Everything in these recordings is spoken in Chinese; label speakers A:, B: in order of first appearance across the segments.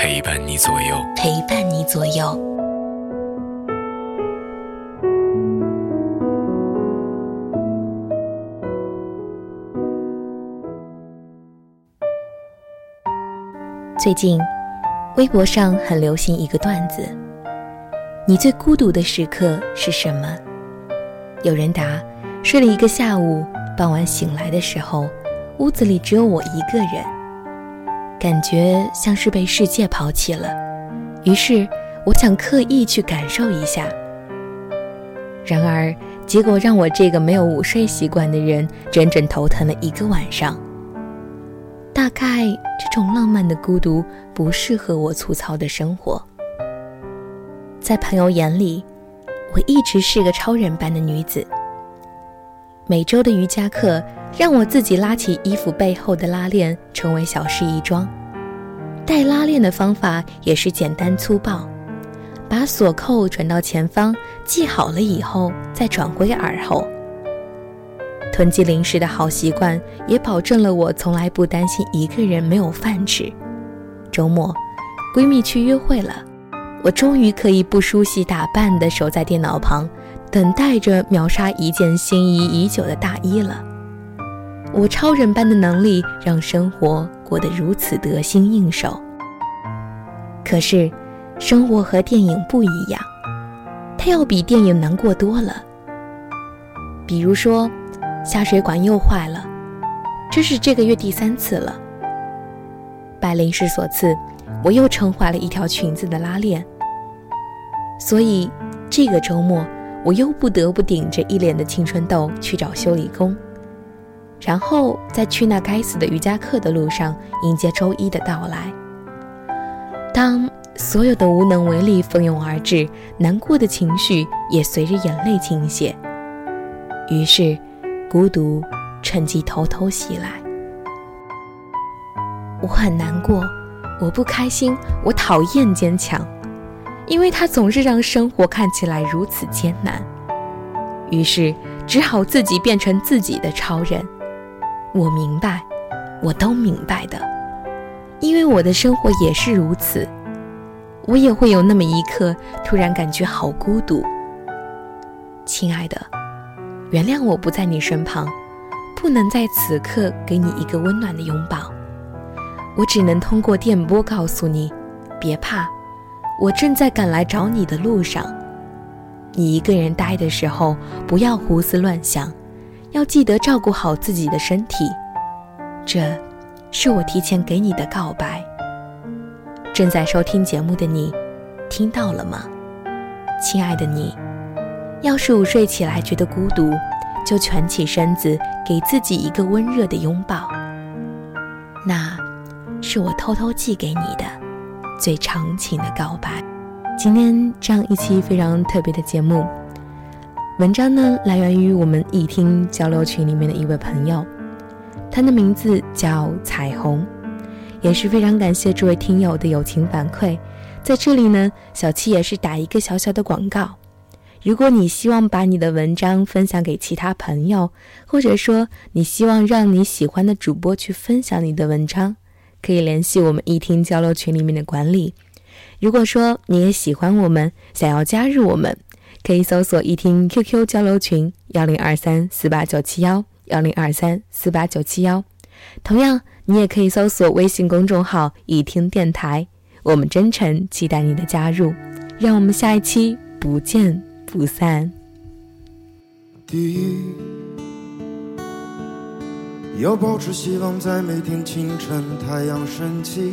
A: 陪伴你左右，
B: 陪伴你左右。最近，微博上很流行一个段子：“你最孤独的时刻是什么？”有人答：“睡了一个下午，傍晚醒来的时候，屋子里只有我一个人，感觉像是被世界抛弃了。于是，我想刻意去感受一下。然而，结果让我这个没有午睡习惯的人，整整头疼了一个晚上。”大概这种浪漫的孤独不适合我粗糙的生活。在朋友眼里，我一直是个超人般的女子。每周的瑜伽课让我自己拉起衣服背后的拉链，成为小事一桩。带拉链的方法也是简单粗暴，把锁扣转到前方，系好了以后再转归耳后。囤积零食的好习惯，也保证了我从来不担心一个人没有饭吃。周末，闺蜜去约会了，我终于可以不梳洗打扮的守在电脑旁，等待着秒杀一件心仪已久的大衣了。我超人般的能力让生活过得如此得心应手。可是，生活和电影不一样，它要比电影难过多了。比如说。下水管又坏了，这是这个月第三次了。拜临时所赐，我又撑坏了一条裙子的拉链，所以这个周末我又不得不顶着一脸的青春痘去找修理工，然后在去那该死的瑜伽课的路上迎接周一的到来。当所有的无能为力蜂拥而至，难过的情绪也随着眼泪倾泻，于是。孤独趁机偷偷袭来，我很难过，我不开心，我讨厌坚强，因为它总是让生活看起来如此艰难。于是只好自己变成自己的超人。我明白，我都明白的，因为我的生活也是如此，我也会有那么一刻突然感觉好孤独，亲爱的。原谅我不在你身旁，不能在此刻给你一个温暖的拥抱。我只能通过电波告诉你，别怕，我正在赶来找你的路上。你一个人待的时候，不要胡思乱想，要记得照顾好自己的身体。这，是我提前给你的告白。正在收听节目的你，听到了吗，亲爱的你？要是午睡起来觉得孤独，就蜷起身子，给自己一个温热的拥抱。那，是我偷偷寄给你的最长情的告白。今天这样一期非常特别的节目，文章呢来源于我们易听交流群里面的一位朋友，他的名字叫彩虹，也是非常感谢这位听友的友情反馈。在这里呢，小七也是打一个小小的广告。如果你希望把你的文章分享给其他朋友，或者说你希望让你喜欢的主播去分享你的文章，可以联系我们一听交流群里面的管理。如果说你也喜欢我们，想要加入我们，可以搜索一听 QQ 交流群幺零二三四八九七幺幺零二三四八九七幺。同样，你也可以搜索微信公众号一听电台。我们真诚期待你的加入，让我们下一期不见。不散。
C: 第一，要保持希望，在每天清晨太阳升起，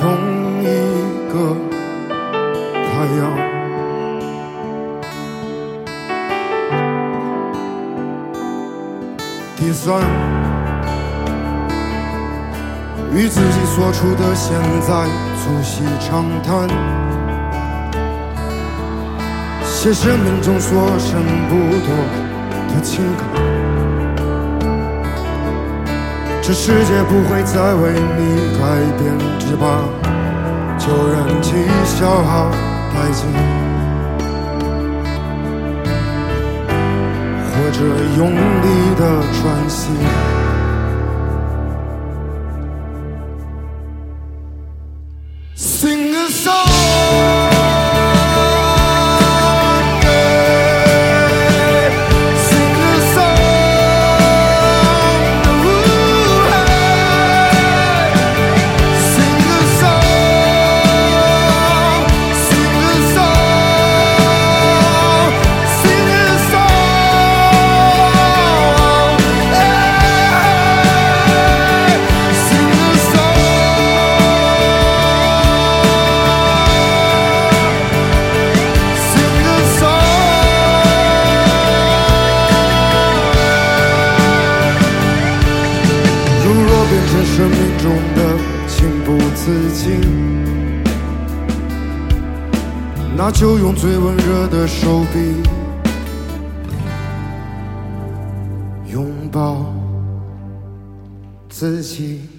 C: 同一个太阳。第三，与自己所处的现在促膝长谈，写生命中所剩不多的情感。这世界不会再为你改变，只怕旧人气消耗殆尽。或者用力的喘息。那就用最温热的手臂拥抱自己。